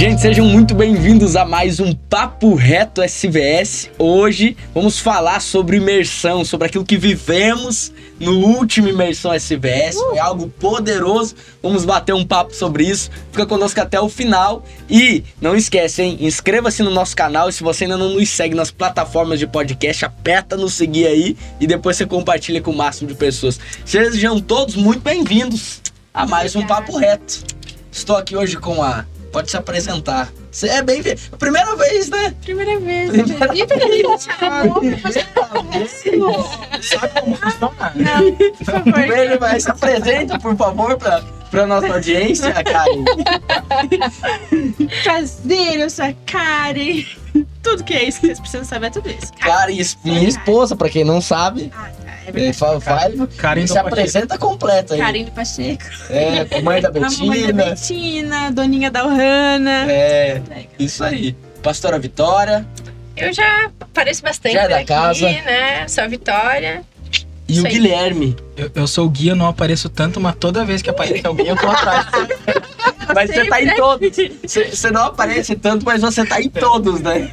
Gente, sejam muito bem-vindos a mais um Papo Reto SVS. Hoje vamos falar sobre imersão, sobre aquilo que vivemos no último Imersão SVS. Foi algo poderoso. Vamos bater um papo sobre isso. Fica conosco até o final. E não esquece, hein? Inscreva-se no nosso canal. E se você ainda não nos segue nas plataformas de podcast, aperta no seguir aí e depois você compartilha com o máximo de pessoas. Sejam todos muito bem-vindos a mais um Papo Reto. Estou aqui hoje com a pode se apresentar. Você é bem. Primeira vez, né? Primeira vez. Primeira E peraí, tchau. Sabe como funciona? Não, por favor. Primeiro, se apresenta, por favor, pra, pra nossa audiência, Karen. Prazer, eu sou a Karen. Tudo que é isso que vocês precisam saber é tudo isso. Karen, minha esposa, pra quem não sabe. Ah, É É, verdade. fa- Vai, Karen se do Pacheco. apresenta completa aí. Do Pacheco. É, mãe da A mamãe da Betina. Betina, doninha da Ohana. É, isso aí. Pastora Vitória Eu já apareço bastante Já é da aqui, casa. né? Sou a Vitória. e Isso o aí. Guilherme. Eu, eu sou o guia, não apareço tanto, mas toda vez que aparece alguém eu tô atrás. Mas você tá em todos. Você não aparece tanto, mas você tá em todos, né?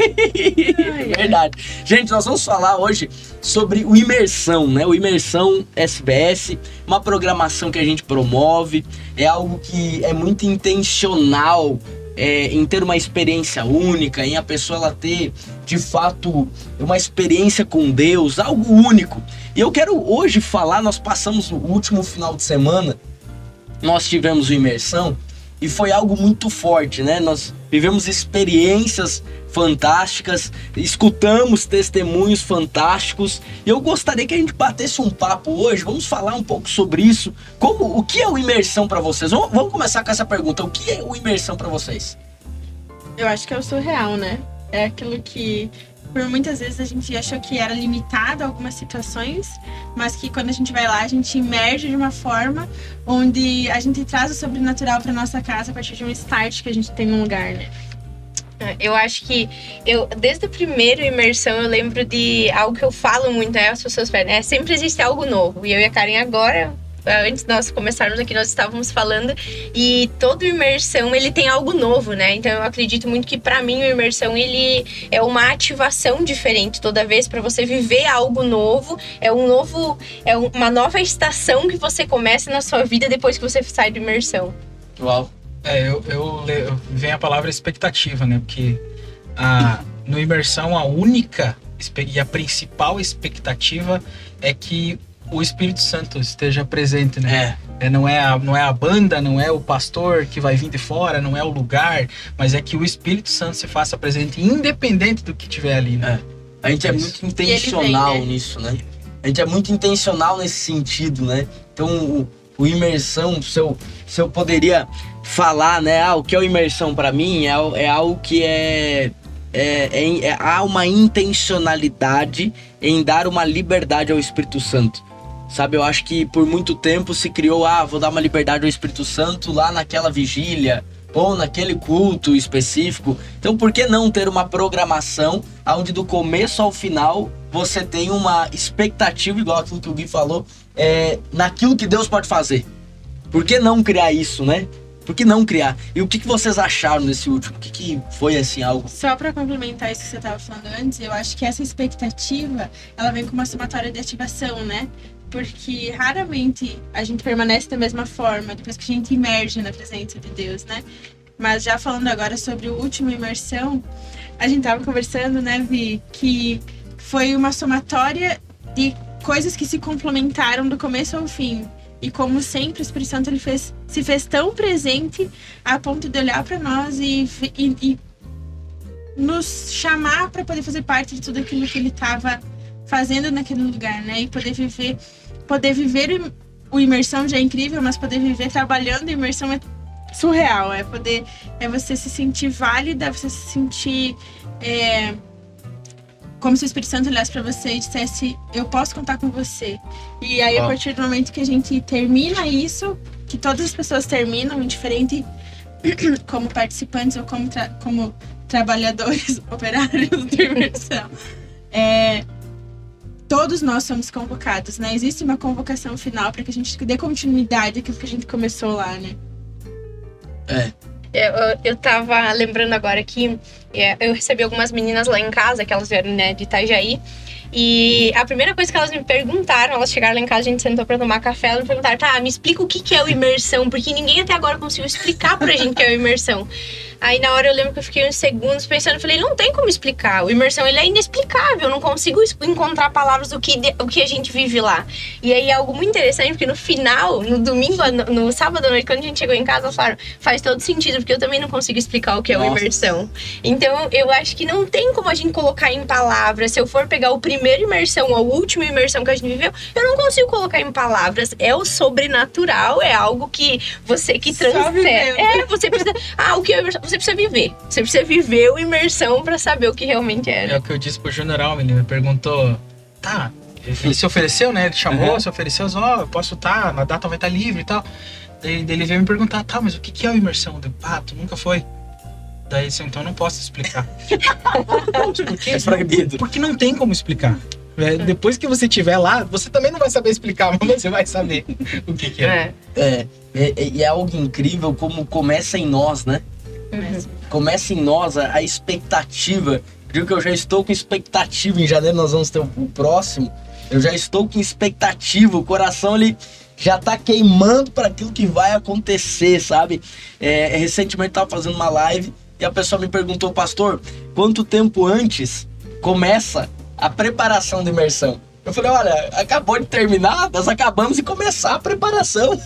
Verdade. Gente, nós vamos falar hoje sobre o Imersão, né? O Imersão SBS, uma programação que a gente promove, é algo que é muito intencional é, em ter uma experiência única, em a pessoa ela ter, de fato, uma experiência com Deus, algo único. E eu quero hoje falar, nós passamos o último final de semana, nós tivemos o Imersão, e foi algo muito forte, né? Nós vivemos experiências fantásticas, escutamos testemunhos fantásticos. E eu gostaria que a gente batesse um papo hoje. Vamos falar um pouco sobre isso. Como o que é o imersão para vocês? Vamos, começar com essa pergunta. O que é o imersão para vocês? Eu acho que é o surreal, né? É aquilo que por muitas vezes a gente achou que era limitado a algumas situações, mas que quando a gente vai lá, a gente emerge de uma forma onde a gente traz o sobrenatural para nossa casa a partir de um start que a gente tem num lugar, né? Eu acho que eu, desde a primeira imersão, eu lembro de algo que eu falo muito, né? As pessoas pedem, é, sempre existe algo novo. E eu e a Karen agora, antes de nós começarmos aqui, nós estávamos falando, e toda imersão ele tem algo novo, né? Então eu acredito muito que para mim o imersão ele é uma ativação diferente toda vez para você viver algo novo, é um novo, é um- uma nova estação que você começa na sua vida depois que você sai de imersão. Uau. É, eu, eu, eu- vem a palavra expectativa, né? Porque a, no imersão a única e a principal expectativa é que o Espírito Santo esteja presente, né? É. É, não, é a, não é a banda, não é o pastor que vai vir de fora, não é o lugar, mas é que o Espírito Santo se faça presente, independente do que tiver ali, né? A gente é Isso. muito intencional vem, né? nisso, né? A gente é muito intencional nesse sentido, né? Então, o, o imersão, se eu, se eu poderia falar, né? Ah, o que é o imersão para mim é, é algo que é, é, é- é- Há uma intencionalidade em dar uma liberdade ao Espírito Santo. Sabe, eu acho que por muito tempo se criou, ah, vou dar uma liberdade ao Espírito Santo lá naquela vigília, ou naquele culto específico. Então, por que não ter uma programação onde do começo ao final você tem uma expectativa, igual aquilo que o Gui falou, é, naquilo que Deus pode fazer? Por que não criar isso, né? Por que não criar? E o que, que vocês acharam nesse último? O que, que foi, assim, algo... Só para complementar isso que você estava falando antes, eu acho que essa expectativa, ela vem com uma somatória de ativação, né? Porque raramente a gente permanece da mesma forma depois que a gente emerge na presença de Deus, né? Mas já falando agora sobre o último imersão, a gente tava conversando, né, Vi, que foi uma somatória de coisas que se complementaram do começo ao fim. E como sempre, o Espírito Santo ele fez, se fez tão presente a ponto de olhar para nós e, e, e nos chamar para poder fazer parte de tudo aquilo que ele estava fazendo naquele lugar, né? E poder viver, poder viver o imersão já é incrível, mas poder viver trabalhando imersão é surreal. É poder, é você se sentir válida, você se sentir é, como se o Espírito Santo olhasse para você e dissesse: Eu posso contar com você. E aí, a Uau. partir do momento que a gente termina isso, que todas as pessoas terminam, indiferente como participantes ou como, tra- como trabalhadores, operários de imersão, é, todos nós somos convocados, né? Existe uma convocação final para que a gente dê continuidade àquilo que a gente começou lá, né? Eu, eu, eu tava lembrando agora que é, eu recebi algumas meninas lá em casa, que elas vieram né, de Itajaí. E a primeira coisa que elas me perguntaram, elas chegaram lá em casa, a gente sentou pra tomar café, elas me perguntaram, tá, me explica o que, que é o imersão, porque ninguém até agora conseguiu explicar pra gente o que é o imersão. Aí na hora eu lembro que eu fiquei uns segundos pensando, falei, não tem como explicar. O imersão ele é inexplicável, eu não consigo encontrar palavras do que, de, o que a gente vive lá. E aí é algo muito interessante, porque no final, no domingo, no, no sábado à noite, quando a gente chegou em casa, elas falaram, faz todo sentido, porque eu também não consigo explicar o que é Nossa. o imersão. Então eu acho que não tem como a gente colocar em palavras. Se eu for pegar o primeiro imersão ou a última imersão que a gente viveu, eu não consigo colocar em palavras. É o sobrenatural, é algo que você que transcende. É, você precisa. Ah, o que é imersão? Você precisa viver. Você precisa viver o imersão para saber o que realmente era. É o que eu disse pro general, ele me perguntou, tá, ele se ofereceu, né? Ele chamou, uhum. se ofereceu, ó, oh, eu posso estar, tá, a data vai estar tá livre e tal. Daí, ele veio me perguntar, tá, mas o que, que é o imersão? Eu, ah, tu nunca foi. Daí então não posso explicar. porque, é proibido. Porque não tem como explicar. É, depois que você estiver lá, você também não vai saber explicar, mas você vai saber o que, que é. É, é, é, é algo incrível como começa em nós, né? Uhum. Começa em nós a, a expectativa. Digo que eu já estou com expectativa. Em janeiro nós vamos ter o, o próximo. Eu já estou com expectativa. O coração ele já está queimando para aquilo que vai acontecer, sabe? É, recentemente estava fazendo uma live e a pessoa me perguntou, pastor, quanto tempo antes começa a preparação da imersão? Eu falei, olha, acabou de terminar, nós acabamos de começar a preparação.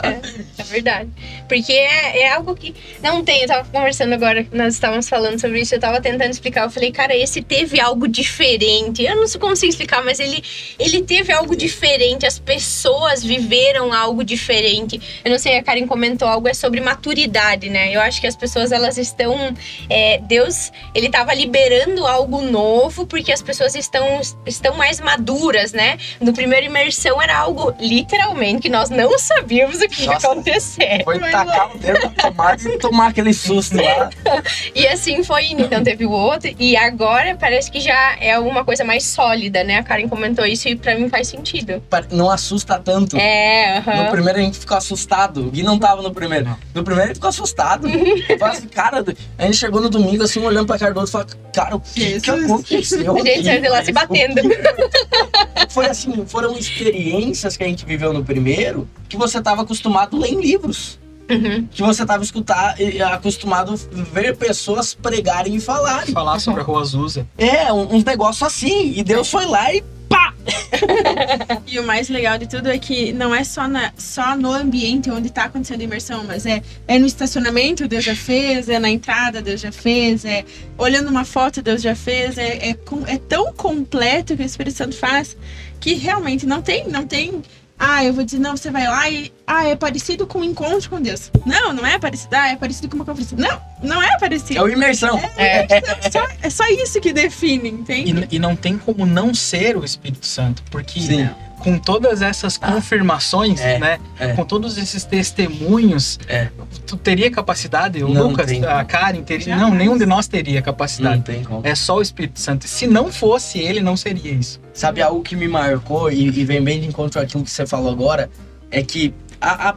É, é verdade. Porque é, é, algo que não tem. Eu tava conversando agora, nós estávamos falando sobre isso, eu tava tentando explicar. Eu falei, cara, esse teve algo diferente. Eu não consigo explicar, mas ele, ele teve algo diferente. As pessoas viveram algo diferente. Eu não sei, a Karen comentou algo é sobre maturidade, né? Eu acho que as pessoas, elas estão. É, Deus, ele tava liberando algo novo, porque as pessoas estão, estão mais mais maduras, né? No primeiro imersão era algo literalmente que nós não sabíamos o que Nossa, ia acontecer. Foi tacar o dedo na tomada e tomar aquele susto lá. e assim foi indo. Então teve o outro. E agora parece que já é uma coisa mais sólida, né? A Karen comentou isso e pra mim faz sentido. Não assusta tanto. É, uh -huh. No primeiro a gente ficou assustado. O Gui não tava no primeiro. No primeiro ele ficou assustado. Falei assim, cara, a gente chegou no domingo assim, olhando pra cara do outro e falou, cara, o que, que aconteceu? A gente saiu de lá se batendo. Foi assim, foram experiências que a gente viveu no primeiro que você estava acostumado a ler em livros. Uhum. Que você estava acostumado a ver pessoas pregarem e falarem. Falar sobre a Rua Azusa. É, uns um negócios assim. E Deus foi lá e pá! e o mais legal de tudo é que não é só, na, só no ambiente onde está acontecendo a imersão, mas é, é no estacionamento, Deus já fez, é na entrada, Deus já fez, é olhando uma foto, Deus já fez, é, é, é tão completo que o Espírito Santo faz que realmente não tem, não tem ah, eu vou dizer, não, você vai lá e. Ah, é parecido com o um encontro com Deus. Não, não é parecido. Ah, é parecido com uma conferência. Não, não é parecido. É o imersão. É, é, é, só, é só isso que define, entende? E, e, não tem como não ser o Espírito Santo, porque. Sim com todas essas ah. confirmações, é, né? É. Com todos esses testemunhos, é. tu teria capacidade? O não Lucas, a Karen teria? Não, nenhum de nós teria capacidade. Não tem como. É só o Espírito Santo. Se não fosse ele, não seria isso. Sabe algo que me marcou e, e vem bem de encontro àquilo que você falou agora é que a, a.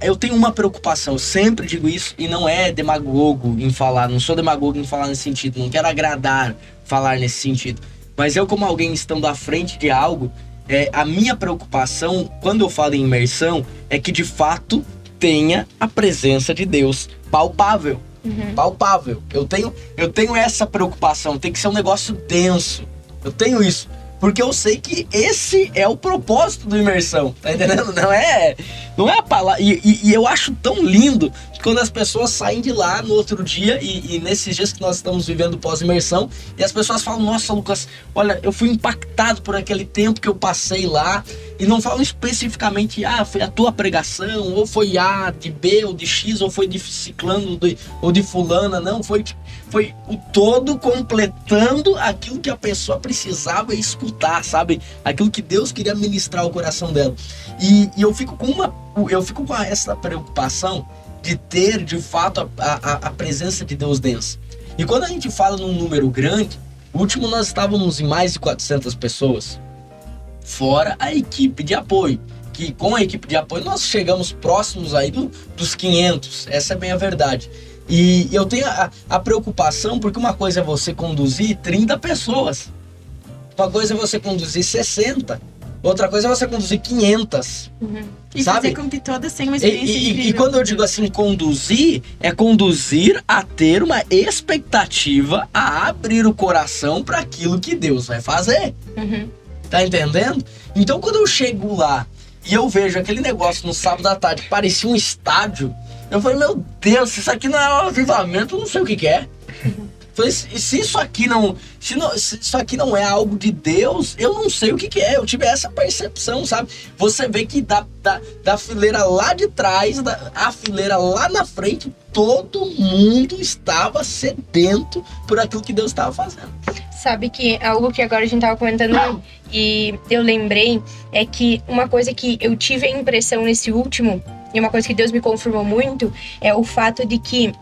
Eu tenho uma preocupação, eu sempre digo isso, e não é demagogo em falar, não sou demagogo em falar nesse sentido, não quero agradar falar nesse sentido. Mas eu, como alguém estando à frente de algo, é, a minha preocupação, quando eu falo em imersão, é que de fato tenha a presença de Deus palpável. Uhum. Palpável. Eu tenho, eu tenho essa preocupação, tem que ser um negócio denso. Eu tenho isso. Porque eu sei que esse é o propósito do imersão, tá entendendo? Não é, não é a palavra. E, e, e eu acho tão lindo que quando as pessoas saem de lá no outro dia, e, e nesses dias que nós estamos vivendo pós-imersão, e as pessoas falam: Nossa, Lucas, olha, eu fui impactado por aquele tempo que eu passei lá, e não falam especificamente, ah, foi a tua pregação, ou foi A de B, ou de X, ou foi de ciclano, ou de fulana, não, foi foi o todo completando aquilo que a pessoa precisava escutar, sabe? Aquilo que Deus queria ministrar ao coração dela. E eu fico com uma, eu fico com essa preocupação de ter de fato a, a, a presença de Deus densa. E quando a gente fala num número grande, último nós estávamos em mais de 400 pessoas, fora a equipe de apoio. que com a equipe de apoio nós chegamos próximos aí do, dos 500. Essa é bem a verdade. E eu tenho a, a preocupação porque uma coisa é você conduzir 30 pessoas. Uma coisa é você conduzir 60. Outra coisa é você conduzir 500. Uhum. E Sabe? fazer com que todas tenham uma E, experiência e- e incrível. quando eu digo assim, conduzir, é conduzir a ter uma expectativa a abrir o coração para aquilo que Deus vai fazer. Uhum. Tá entendendo? Então quando eu chego lá e eu vejo aquele negócio no sábado à tarde que parecia um estádio, eu falei, meu Deus, se isso aqui não é um avivamento, eu não sei o que, que é. Falei, se isso aqui não se, não. se isso aqui não é algo de Deus, eu não sei o que, que é. Eu tive essa percepção, sabe? Você vê que da, da, da fileira lá de trás, da, a fileira lá na frente, todo mundo estava sedento por aquilo que Deus estava fazendo. Sabe que algo que agora a gente tava comentando e eu lembrei é que uma coisa que eu tive a impressão nesse último, e uma coisa que Deus me confirmou muito, é o fato de que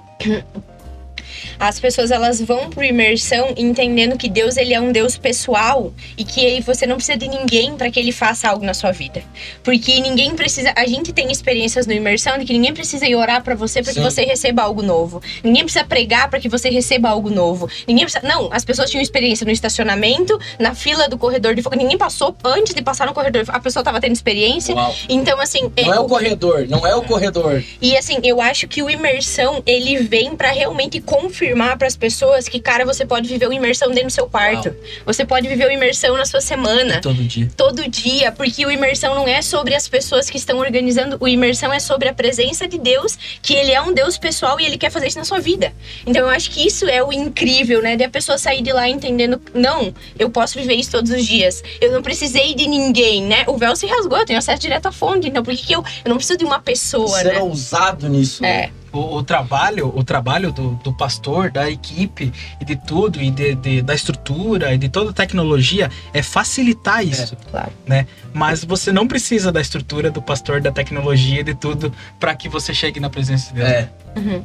as pessoas elas vão pro imersão entendendo que Deus ele é um Deus pessoal e que você não precisa de ninguém para que ele faça algo na sua vida. Porque ninguém precisa, a gente tem experiências no imersão de que ninguém precisa ir orar para você para que você receba algo novo. Ninguém precisa pregar para que você receba algo novo. Ninguém precisa, não, as pessoas tinham experiência no estacionamento, na fila do corredor de fogo. Ninguém passou antes de passar no corredor. A pessoa tava tendo experiência. Uau. Então assim, Não é eu- o corredor, não é o corredor. e assim, eu acho que o imersão, ele vem pra realmente confirmar pras pessoas que, cara, você pode viver o imersão dentro do seu quarto. Você pode viver o imersão na sua semana. Todo dia. Todo dia, porque o imersão não é sobre as pessoas que estão organizando, o imersão é sobre a presença de Deus, que ele é um Deus pessoal e ele quer fazer isso na sua vida. Então eu acho que isso é o incrível, né? De a pessoa sair de lá entendendo, não, eu posso viver isso todos os dias. Eu não precisei de ninguém, né? O véu se rasgou, eu tenho acesso direto à fonte, então por que, que eu, eu não preciso de uma pessoa, Ser né? ousado nisso. É. O, o trabalho, o trabalho do, do pastor, da equipe e de tudo, e de, de- da estrutura e de toda a tecnologia é facilitar isso. Claro. Né? Mas você não precisa da estrutura do pastor, da tecnologia e de tudo para que você chegue na presença de Deus. É. Uhum.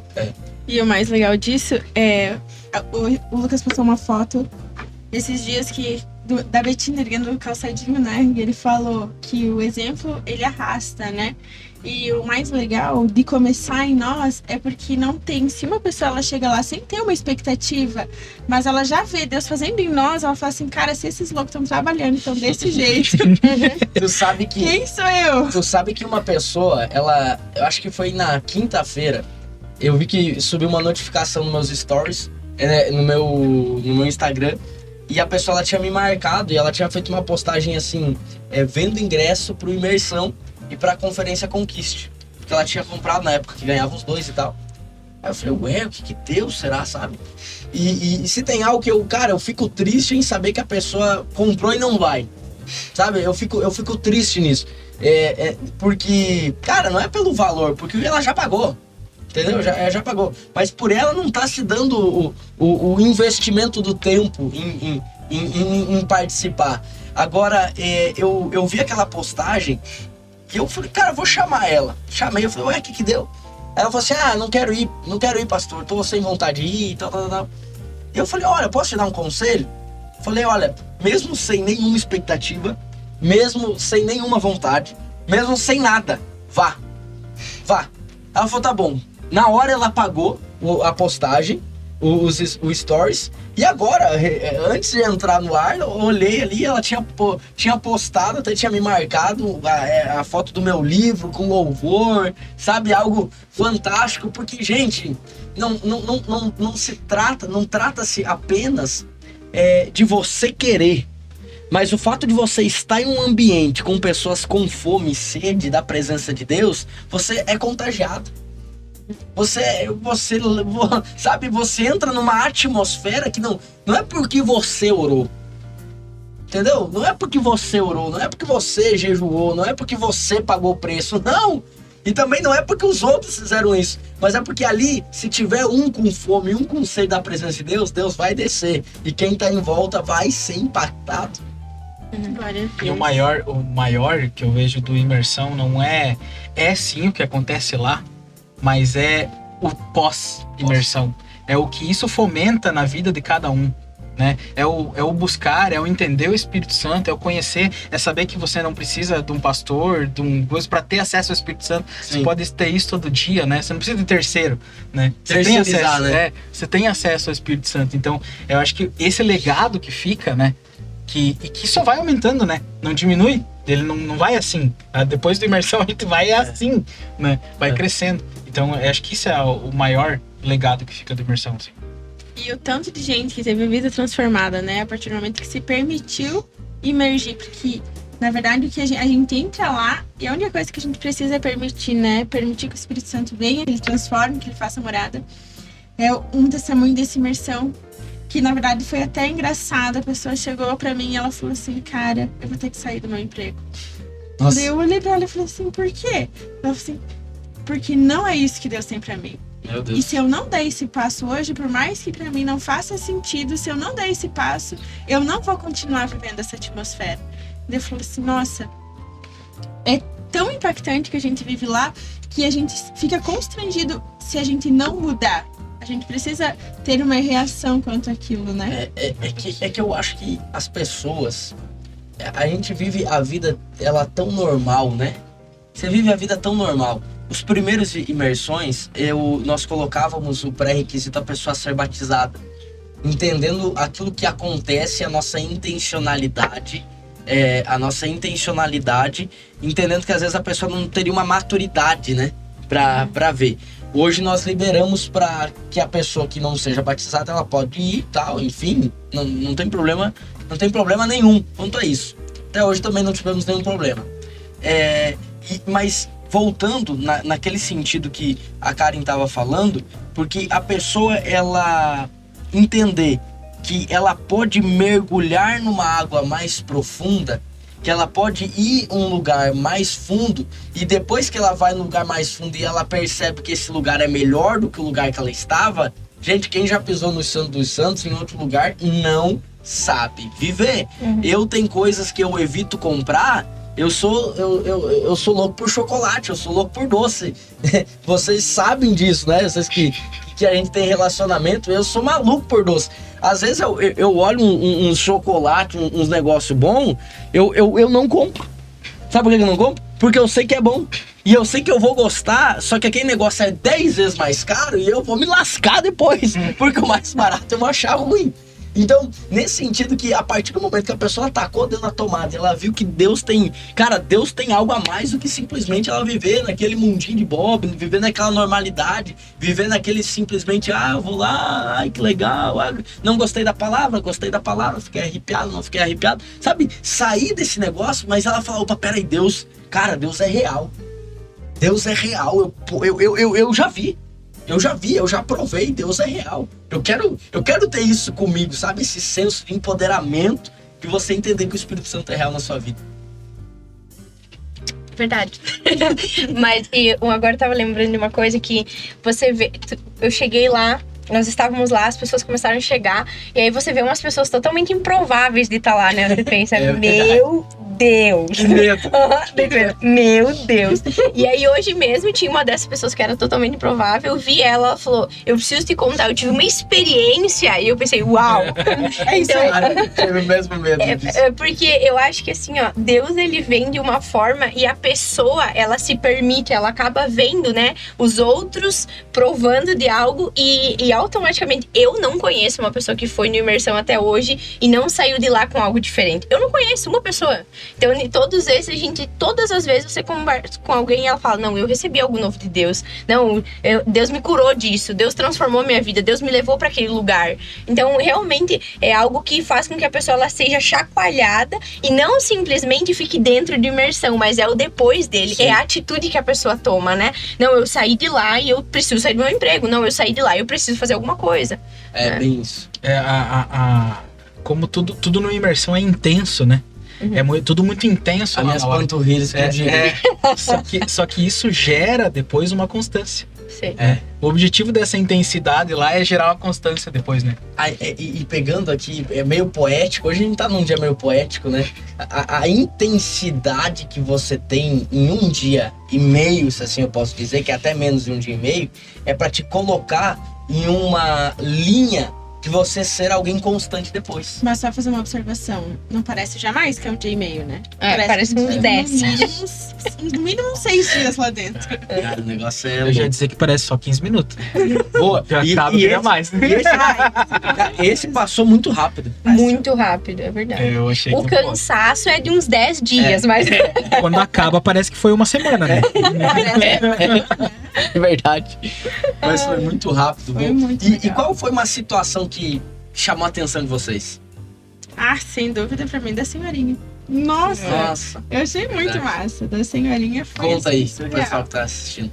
E o mais legal disso é. a- O, o Lucas postou uma foto esses dias que. do- da Betina erguendo o calçadinho, né? E ele falou que o exemplo ele arrasta, né? E o mais legal de começar em nós é porque não tem. Se uma pessoa ela chega lá sem ter uma expectativa, mas ela já vê Deus fazendo em nós, ela fala assim: cara, se esses loucos estão trabalhando, então desse jeito, Tu sabe que. quem sou eu? Tu sabe que uma pessoa, ela. Eu acho que foi na quinta-feira. Eu vi que subiu uma notificação nos meus stories, é, no, meu, no meu Instagram. E a pessoa ela tinha me marcado e ela tinha feito uma postagem assim: é, vendo ingresso pro imersão e pra conferência Conquiste. Porque ela tinha comprado na época que ganhava os dois e tal. Aí eu falei, ué, o que, que deu, será, sabe? E, e- e se tem algo que eu, cara, eu fico triste em saber que a pessoa comprou e não vai. Sabe? Eu fico, eu fico triste nisso. É, é, porque, cara, não é pelo valor, porque ela já pagou. Entendeu? Já, já pagou. Mas por ela não tá se dando o, o, o investimento do tempo em, em, em, em- em participar. Agora, é, eu, eu vi aquela postagem e eu falei, cara, vou chamar ela. Chamei, eu falei, ué, o que que deu? Ela falou assim, ah, não quero ir, não quero ir, pastor, tô sem vontade de ir tal, tal, tal. E eu falei, olha, posso te dar um conselho? Falei, olha, mesmo sem nenhuma expectativa, mesmo sem nenhuma vontade, mesmo sem nada, vá. Vá. Ela falou, tá bom. Na hora ela pagou a postagem, os, os stories, e agora, é, antes de entrar no ar, eu olhei ali, ela tinha, tinha postado, até tinha me marcado a, é, a foto do meu livro com louvor, sabe? Algo fantástico, porque, gente, não, não, não, não, não se trata, não trata-se apenas é, de você querer. Mas o fato de você estar em um ambiente com pessoas com fome e sede da presença de Deus, você é contagiado. Você, você, sabe, você entra numa atmosfera que não, não é porque você orou. Entendeu? Não é porque você orou, não é porque você jejuou, não é porque você pagou o preço, não. E também não é porque os outros fizeram isso, mas é porque ali, se tiver um com fome e um com sede da presença de Deus, Deus vai descer. E quem tá em volta vai ser impactado. E o maior, o maior que eu vejo do imersão não é é sim o que acontece lá, mas é o pós imersão. É o que isso fomenta na vida de cada um. né? É o, é o buscar, é o entender o Espírito Santo, é o conhecer, é saber que você não precisa de um pastor, de um coisa para ter acesso ao Espírito Santo. Sim. Você pode ter isso todo dia, né? Você não precisa de terceiro, né? Você tem acesso, né? É, você tem acesso ao Espírito Santo. Então, eu acho que esse legado que fica, né? Que, e que só vai aumentando, né? Não diminui. Ele não, não vai assim. Ah, depois do imersão a gente vai é. assim, né? Vai é. crescendo. Então, eu acho que isso é o maior legado que fica da imersão, assim. E o tanto de gente que teve vida transformada, né? A partir do momento que se permitiu imergir. Porque, na verdade, o que a gente, a gente entra lá e a única coisa que a gente precisa é permitir, né? Permitir que o Espírito Santo venha, que ele transforme, que ele faça morada. É um testemunho dessa imersão que na verdade foi até engraçado. A pessoa chegou para mim e ela falou assim: Cara, eu vou ter que sair do meu emprego. Nossa. Daí eu olhei pra ela e falei assim: Por quê? Ela falou assim: Porque não é isso que Deus tem para mim. E se eu não der esse passo hoje, por mais que para mim não faça sentido, se eu não der esse passo, eu não vou continuar vivendo essa atmosfera. Eu falei assim, nossa, é tão impactante que a gente vive lá que a gente fica constrangido se a gente não mudar. A gente precisa ter uma reação quanto àquilo, né? É, é, é, que, é que eu acho que as pessoas. A gente vive a vida ela tão normal, né? Você vive a vida tão normal os primeiros imersões, eu, nós colocávamos o pré-requisito a pessoa ser batizada, entendendo aquilo que acontece, a nossa intencionalidade, é, a nossa intencionalidade, entendendo que às vezes a pessoa não teria uma maturidade, né, pra, pra ver. Hoje nós liberamos para que a pessoa que não seja batizada, ela pode ir tal, enfim, não, não tem problema, não tem problema nenhum quanto a isso. Até hoje também não tivemos nenhum problema. É, e, mas voltando na, naquele sentido que a Karen estava falando, porque a pessoa ela entender que ela pode mergulhar numa água mais profunda, que ela pode ir um lugar mais fundo e depois que ela vai no lugar mais fundo e ela percebe que esse lugar é melhor do que o lugar que ela estava, gente, quem já pisou no Santo dos Santos em outro lugar não sabe viver. Uhum. Eu tenho coisas que eu evito comprar eu sou, eu, eu, eu sou louco por chocolate, eu sou louco por doce. Vocês sabem disso, né? Vocês que, que a gente tem relacionamento, eu sou maluco por doce. Às vezes eu, eu, olho um, um, chocolate, um, uns negócios bons, eu, eu, eu não compro. Sabe por que eu não compro? Porque eu sei que é bom. E eu sei que eu vou gostar, só que aquele negócio é 10 vezes mais caro e eu vou me lascar depois. Porque o mais barato eu vou achar ruim. Então, nesse sentido que a partir do momento que a pessoa atacou Deus na tomada, ela viu que Deus tem, cara, Deus tem algo a mais do que simplesmente ela viver naquele mundinho de Bob, viver naquela normalidade, viver naquele simplesmente, ah, eu vou lá, ai que legal, ah, não gostei da palavra, gostei da palavra, fiquei arrepiado, não fiquei arrepiado, sabe? Sair desse negócio, mas ela falou, opa, peraí, Deus, cara, Deus é real. Deus é real, eu, eu, eu, eu, eu já vi. Eu já vi, eu já provei, Deus é real. Eu quero, eu quero ter isso comigo, sabe? Esse senso de empoderamento de você entender que o Espírito Santo é real na sua vida. Verdade. Mas e, agora eu tava lembrando de uma coisa que você vê. Eu cheguei lá, nós estávamos lá, as pessoas começaram a chegar, e aí você vê umas pessoas totalmente improváveis de estar lá, né? Você pensa, é meu Deus. Que medo. Meu Deus. E aí hoje mesmo tinha uma dessas pessoas que era totalmente improvável. Eu vi ela, ela falou: Eu preciso te contar, eu tive uma experiência. E eu pensei, uau! É isso então, aí. tive o mesmo medo. É, é, porque eu acho que assim, ó, Deus ele vem de uma forma e a pessoa, ela se permite, ela acaba vendo, né, os outros provando de algo e, e automaticamente eu não conheço uma pessoa que foi no imersão até hoje e não saiu de lá com algo diferente. Eu não conheço uma pessoa. Então, em todos esses, a gente, todas as vezes você conversa com alguém e ela fala: Não, eu recebi algo novo de Deus. Não, eu, Deus me curou disso. Deus transformou minha vida. Deus me levou para aquele lugar. Então, realmente, é algo que faz com que a pessoa ela seja chacoalhada e não simplesmente fique dentro de imersão, mas é o depois dele. Sim. É a atitude que a pessoa toma, né? Não, eu saí de lá e eu preciso sair do meu emprego. Não, eu saí de lá e eu preciso fazer alguma coisa. É, né? bem isso. É, a, a, a, como tudo, tudo no imersão é intenso, né? Uhum. É muito, tudo muito intenso. As minhas panturrilhas que é, eu é, só, que, só que isso gera depois uma constância. Sim. É. O objetivo dessa intensidade lá é gerar uma constância depois, né? Ah, é, e, e, pegando aqui, é meio poético, hoje a gente tá num dia meio poético, né? A, a, intensidade que você tem em um dia e meio, se assim eu posso dizer, que é até menos de um dia e meio, é para te colocar em uma linha de você ser alguém constante depois. Mas só fazer uma observação. Não parece jamais que é um dia e meio, né? É, parece que uns tem 10. No mínimo, uns- no mínimo uns seis dias lá dentro. Cara, o negócio é. Eu já ia dizer que parece só 15 minutos. Boa. Já E- acaba e esse- mais. e esse, esse passou muito rápido. Muito rápido, é verdade. Eu achei O cansaço é de uns 10 dias, mas quando acaba parece que foi uma semana, né? É verdade. Mas foi muito rápido. Foi muito e, legal. e qual foi uma situação que chamou a atenção de vocês? Ah, sem dúvida pra mim, da senhorinha. Nossa, Nossa. eu achei muito Verdade. massa. Da senhorinha foi Conta assim, aí, pro surreal. pessoal que tá assistindo.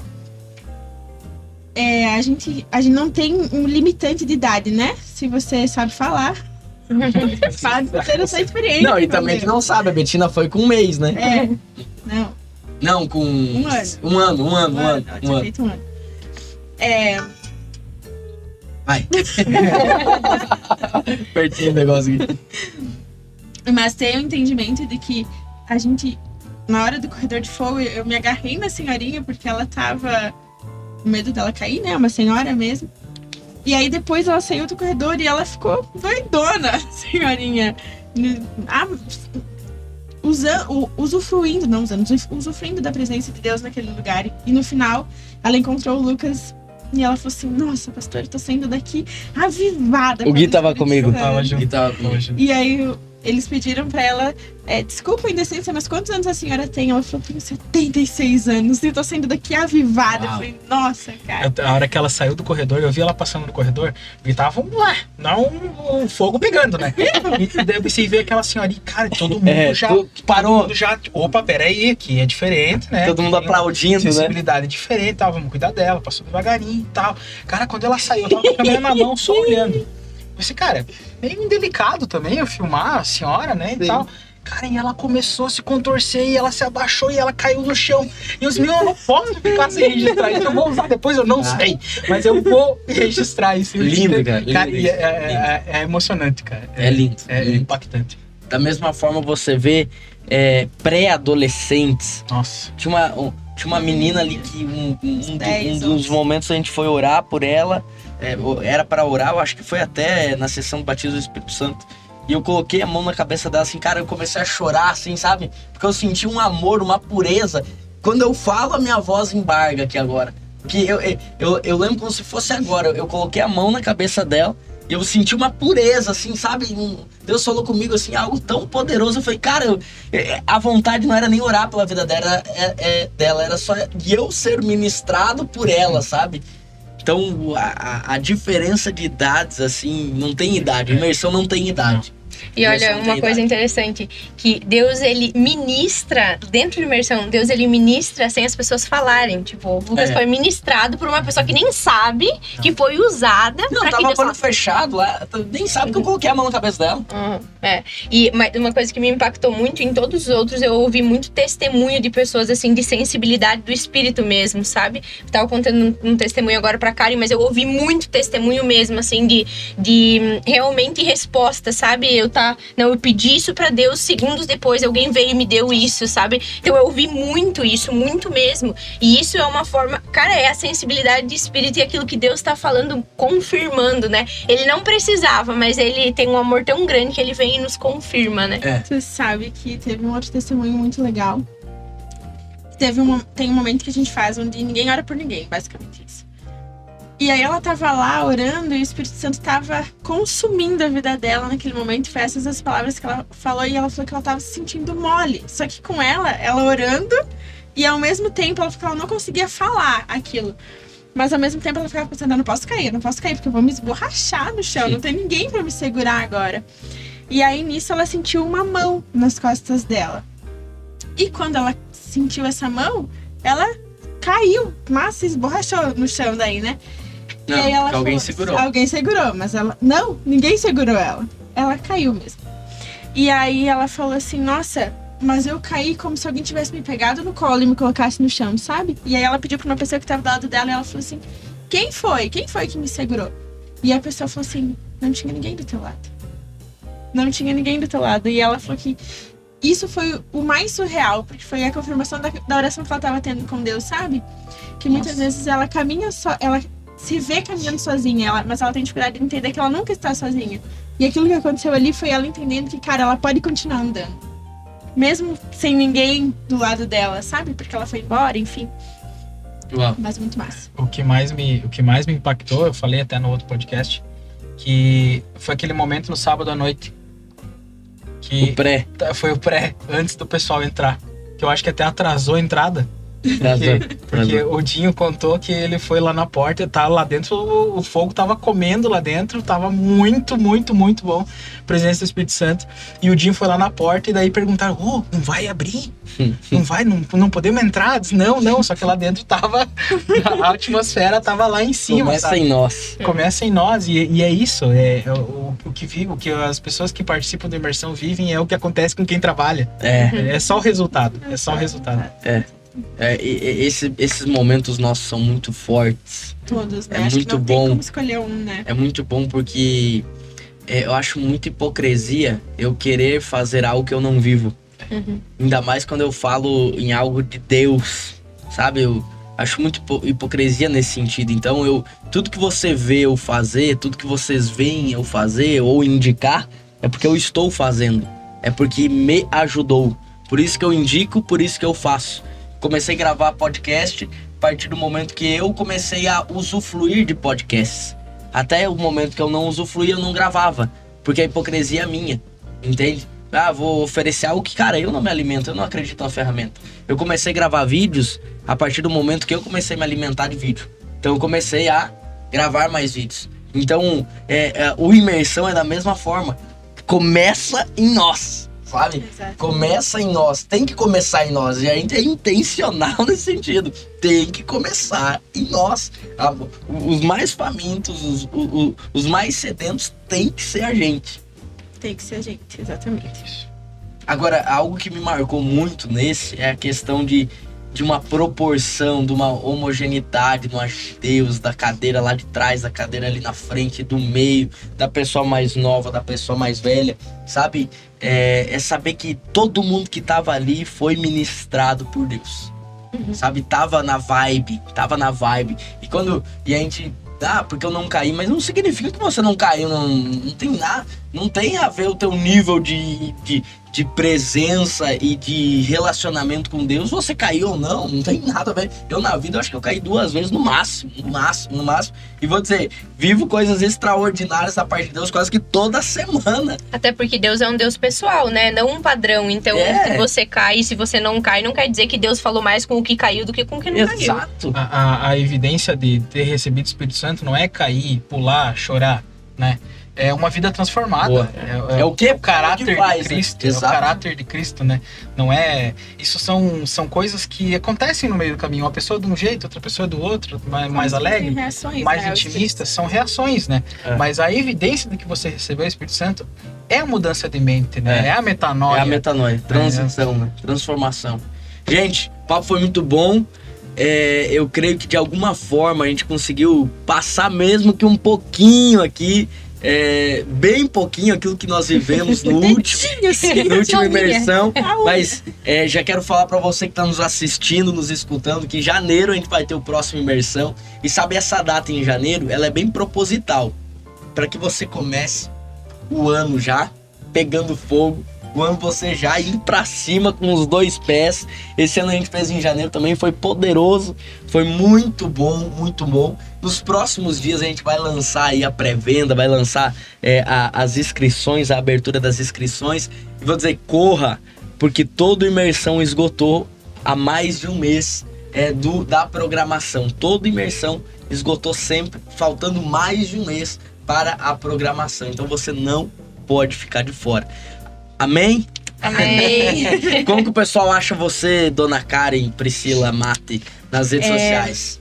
É, a gente, a gente não tem um limitante de idade, né? Se você sabe falar. Por ter essa experiência. Não, e também que não sabe, a Betina foi com um mês, né? É. Não, Não, com. Um ano. Um ano, um ano, um ano. Um tinha ano. feito um ano. É, Vai. Pertinho o negócio aqui. mas tem o entendimento de que a gente, na hora do corredor de fogo, eu me agarrei na senhorinha porque ela tava com medo dela cair, né? Uma senhora mesmo. E aí depois ela saiu do corredor e ela ficou doidona, senhorinha. Ah, usa, u- usufruindo, não usando, usu- usufruindo da presença de Deus naquele lugar. E no final, ela encontrou o Lucas e ela falou assim: Nossa, pastor, eu tô saindo daqui avivada. O Gui tava comigo. Santo." Tava junto. E tava com- Hoje. E aí o- eles pediram pra ela, é, desculpa a indecência, mas quantos anos a senhora tem? Ela falou, tenho 76 anos e tô saindo daqui avivada. Eu Uau. falei, nossa, cara. Eu- A hora que ela saiu do corredor, eu vi ela passando no corredor, e tava um, lá, não um, um fogo pegando, né? E daí eu pensei ver aquela senhorinha, cara, todo mundo É, já. tu parou. Todo mundo já. Opa, peraí, aqui é diferente, né? Todo mundo Tem aplaudindo, né? Sensibilidade diferente, tal, vamos cuidar dela, passou devagarinho e tal. Cara, quando ela saiu, eu tava com a câmera na mão, só olhando. Eu pensei, cara, meio indelicado também eu filmar a senhora, né, Sim. e tal. Cara, e ela começou a se contorcer e ela se abaixou e ela caiu no chão. E os meus, eu não posso ficar sem registrar isso. Eu vou usar depois, eu não Ah. sei. Mas eu vou registrar isso. Lindo, cara, lindo Cara, e isso. é, é- é- é emocionante, cara. É lindo. É, lindo. impactante. Da mesma forma você vê é, pré-adolescentes. Nossa. Tinha uma, um- tinha uma menina ali que um, um- um do- 10, um dos 11. momentos a gente foi orar por ela. É, era pra orar, eu acho que foi até na sessão do batismo do Espírito Santo. E eu coloquei a mão na cabeça dela assim, cara, eu comecei a chorar assim, sabe? Porque eu senti um amor, uma pureza. Quando eu falo, a minha voz embarga aqui agora. Que eu, eu, eu lembro como se fosse agora. Eu coloquei a mão na cabeça dela e eu senti uma pureza, assim, sabe? Um- Deus falou comigo, assim, algo tão poderoso. Eu falei, cara, eu- é, a vontade não era nem orar pela vida dela, era, é- é dela, era só eu ser ministrado por ela, sabe? Então, a, a- diferença de idades, assim, não tem idade. Imersão não tem idade. E olha, uma coisa interessante, que Deus, ele ministra, dentro de imersão, Deus, ele ministra sem as pessoas falarem. Tipo, o Lucas É. foi ministrado por uma pessoa que nem sabe, que foi usada Não, pra que tava Deus fechado lá, nem sabe que eu coloquei a mão na cabeça dela. Uhum, é. E mas uma coisa que me impactou muito em todos os outros, eu ouvi muito testemunho de pessoas assim de sensibilidade do espírito mesmo, sabe? Eu tava contando um, um testemunho agora pra Karen, mas eu ouvi muito testemunho mesmo assim de, de hum, realmente resposta, sabe? Eu tá, não, eu pedi isso pra Deus, segundos depois alguém veio e me deu isso, sabe? Então eu ouvi muito isso, muito mesmo. E isso é uma forma, cara, é a sensibilidade de espírito e aquilo que Deus tá falando, confirmando, né? Ele não precisava, mas ele tem um amor tão grande que ele vem e nos confirma, né? Você sabe que teve um outro testemunho muito legal. Teve um, tem um momento que a gente faz onde ninguém ora por ninguém, basicamente isso. E aí ela tava lá orando e o Espírito Santo tava consumindo a vida dela naquele momento. Foi essas as palavras que ela falou e ela falou que ela tava se sentindo mole. Só que com ela, ela orando e ao mesmo tempo ela, ela não conseguia falar aquilo. Mas ao mesmo tempo ela ficava pensando, eu não posso cair, eu não posso cair, porque eu vou me esborrachar no chão, Sim. não tem ninguém pra me segurar agora. E aí nisso ela sentiu uma mão nas costas dela. E quando ela sentiu essa mão, ela caiu, mas se esborrachou no chão daí, né? Não, e aí ela alguém falou- segurou. Alguém segurou, mas ela. Não, ninguém segurou ela. Ela caiu mesmo. E aí ela falou assim: Nossa, mas eu caí como se alguém tivesse me pegado no colo e me colocasse no chão, sabe? E aí ela pediu pra uma pessoa que tava do lado dela e ela falou assim: Quem foi? Quem foi que me segurou? E a pessoa falou assim: Não tinha ninguém do teu lado. Não tinha ninguém do teu lado. E ela falou que isso foi o mais surreal, porque foi a confirmação da, da oração que ela tava tendo com Deus, sabe? Que muitas Nossa. vezes ela caminha só, ela se vê caminhando sozinha, ela, mas ela tem dificuldade de entender que ela nunca está sozinha. E aquilo que aconteceu ali foi ela entendendo que, cara, ela pode continuar andando. Mesmo sem ninguém do lado dela, sabe? Porque ela foi embora, enfim. Uau. Mas muito massa. O que mais me, o que mais me impactou, eu falei até no outro podcast, que foi aquele momento no sábado à noite. Que O pré. tá- foi o pré, antes do pessoal entrar. Que eu acho que até atrasou a entrada. Porque atrasou. o Dinho contou que ele foi lá na porta e tava lá dentro, o, o fogo tava comendo lá dentro, tava muito, muito, muito bom. Presença do Espírito Santo. E o Dinho foi lá na porta e daí perguntaram: Ô, não vai abrir? Não vai? Não, não podemos entrar? Diz, não, não. Só que lá dentro tava. A atmosfera tava lá em cima. Começa sabe? em nós. Começa em nós, e, e é isso. É, é o, o que o que as pessoas que participam da imersão vivem é o que acontece com quem trabalha. É. É só o resultado. É só o resultado. É, e- esse- esses momentos nossos são muito fortes. Todos, né? É Acho muito bom. escolher um, né? É muito bom porque é, eu acho muita hipocrisia eu querer fazer algo que eu não vivo. Uhum. Ainda mais quando eu falo em algo de Deus, sabe? Eu acho muito hipo- hipocrisia nesse sentido. Então, eu tudo que você vê eu fazer, tudo que vocês veem eu fazer ou indicar, é porque eu estou fazendo. É porque me ajudou. Por isso que eu indico, por isso que eu faço. Comecei a gravar podcast a partir do momento que eu comecei a usufruir de podcasts. Até o momento que eu não usufruía, eu não gravava. Porque a hipocrisia é minha. Entende? Ah, vou oferecer algo que, cara, eu não me alimento, eu não acredito na ferramenta. Eu comecei a gravar vídeos a partir do momento que eu comecei a me alimentar de vídeo. Então eu comecei a gravar mais vídeos. Então, é, é, o imersão é da mesma forma. Começa em nós, sabe? Exato. Começa em nós, tem que começar em nós. E a gente é intencional nesse sentido. Tem que começar em nós. Ah, Os mais famintos, os, o- o- os mais sedentos, tem que ser a gente. Tem que ser a gente, exatamente. Agora, algo que me marcou muito nesse é a questão de, de uma proporção, de uma homogeneidade no Deus, da cadeira lá de trás, da cadeira ali na frente, do meio, da pessoa mais nova, da pessoa mais velha, sabe? É, é saber que todo mundo que tava ali foi ministrado por Deus. Sabe? Tava na vibe, tava na vibe. E quando. E a gente. Ah, porque eu não caí, mas não significa que você não caiu, não, não tem nada. Não tem a ver o teu nível de, de, de presença e de relacionamento com Deus, você caiu ou não, não tem nada a ver. Eu na vida eu acho que eu caí duas vezes no máximo, no máximo, no máximo. E vou dizer, vivo coisas extraordinárias da parte de Deus quase que toda semana. Até porque Deus é um Deus pessoal, né? Não um padrão. Então, É. se você cai e se você não cai, não quer dizer que Deus falou mais com o que caiu do que com o que não caiu. Exato. A, a- a evidência de ter recebido o Espírito Santo não é cair, pular, chorar, né? É uma vida transformada. Boa. É, É o que o caráter faz, de né? Cristo. É o Exato. caráter de Cristo, né? Não é. Isso são, são coisas que acontecem no meio do caminho. Uma pessoa de um jeito, outra pessoa do outro, mais, mais alegre, reações, mais né, ao intimistas, são reações, né? É. Mas a evidência de que você recebeu o Espírito Santo é a mudança de mente, né? É. É, a metanoia. É a metanoia, transição, né? Transformação. Gente, o papo foi muito bom. É, eu creio que de alguma forma a gente conseguiu passar mesmo que um pouquinho aqui, é, bem pouquinho aquilo que nós vivemos no último, na última Sozinha. imersão. Unha. Mas é, já quero falar pra você que tá nos assistindo, nos escutando, que em janeiro a gente vai ter o próximo imersão. E sabe essa data em janeiro, ela é bem proposital. Pra que você comece o ano já pegando fogo. O ano você já ir pra cima com os dois pés. Esse ano a gente fez em janeiro também, foi poderoso, foi muito bom, muito bom. Nos próximos dias a gente vai lançar aí a pré-venda, vai lançar é, a- as inscrições, a abertura das inscrições. E vou dizer, corra, porque toda imersão esgotou há mais de um mês é, do, da programação. Toda imersão esgotou sempre, faltando mais de um mês para a programação. Então você não pode ficar de fora. Amém? Amém. Como que o pessoal acha você, Dona Karen, Priscila, Mate, nas redes É. sociais?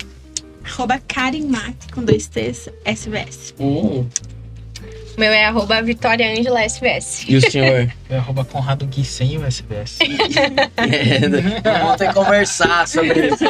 Arroba Karen Mate, com dois T's, SBS. Hum, O meu é arroba Vitória Ângela SVS. e o senhor? Foi arroba Conrado Gui sem o SBS. É, vamos ter que conversar sobre isso.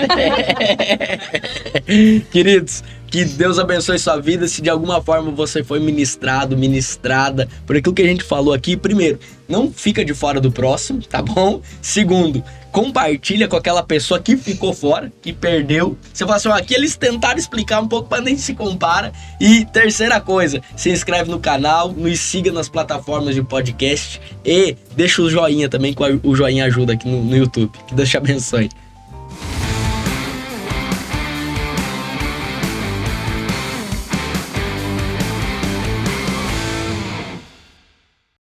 Queridos, que Deus abençoe sua vida. Se de alguma forma você foi ministrado, ministrada por aquilo que a gente falou aqui, primeiro, não fica de fora do próximo, tá bom? Segundo, compartilha com aquela pessoa que ficou fora, que perdeu. Você fala assim, ó, aqui eles tentaram explicar um pouco, mas nem se compara. E terceira coisa, se inscreve no canal, nos siga nas plataformas de podcast e deixa o joinha também, que o joinha ajuda aqui no, no YouTube. Que Deus te abençoe.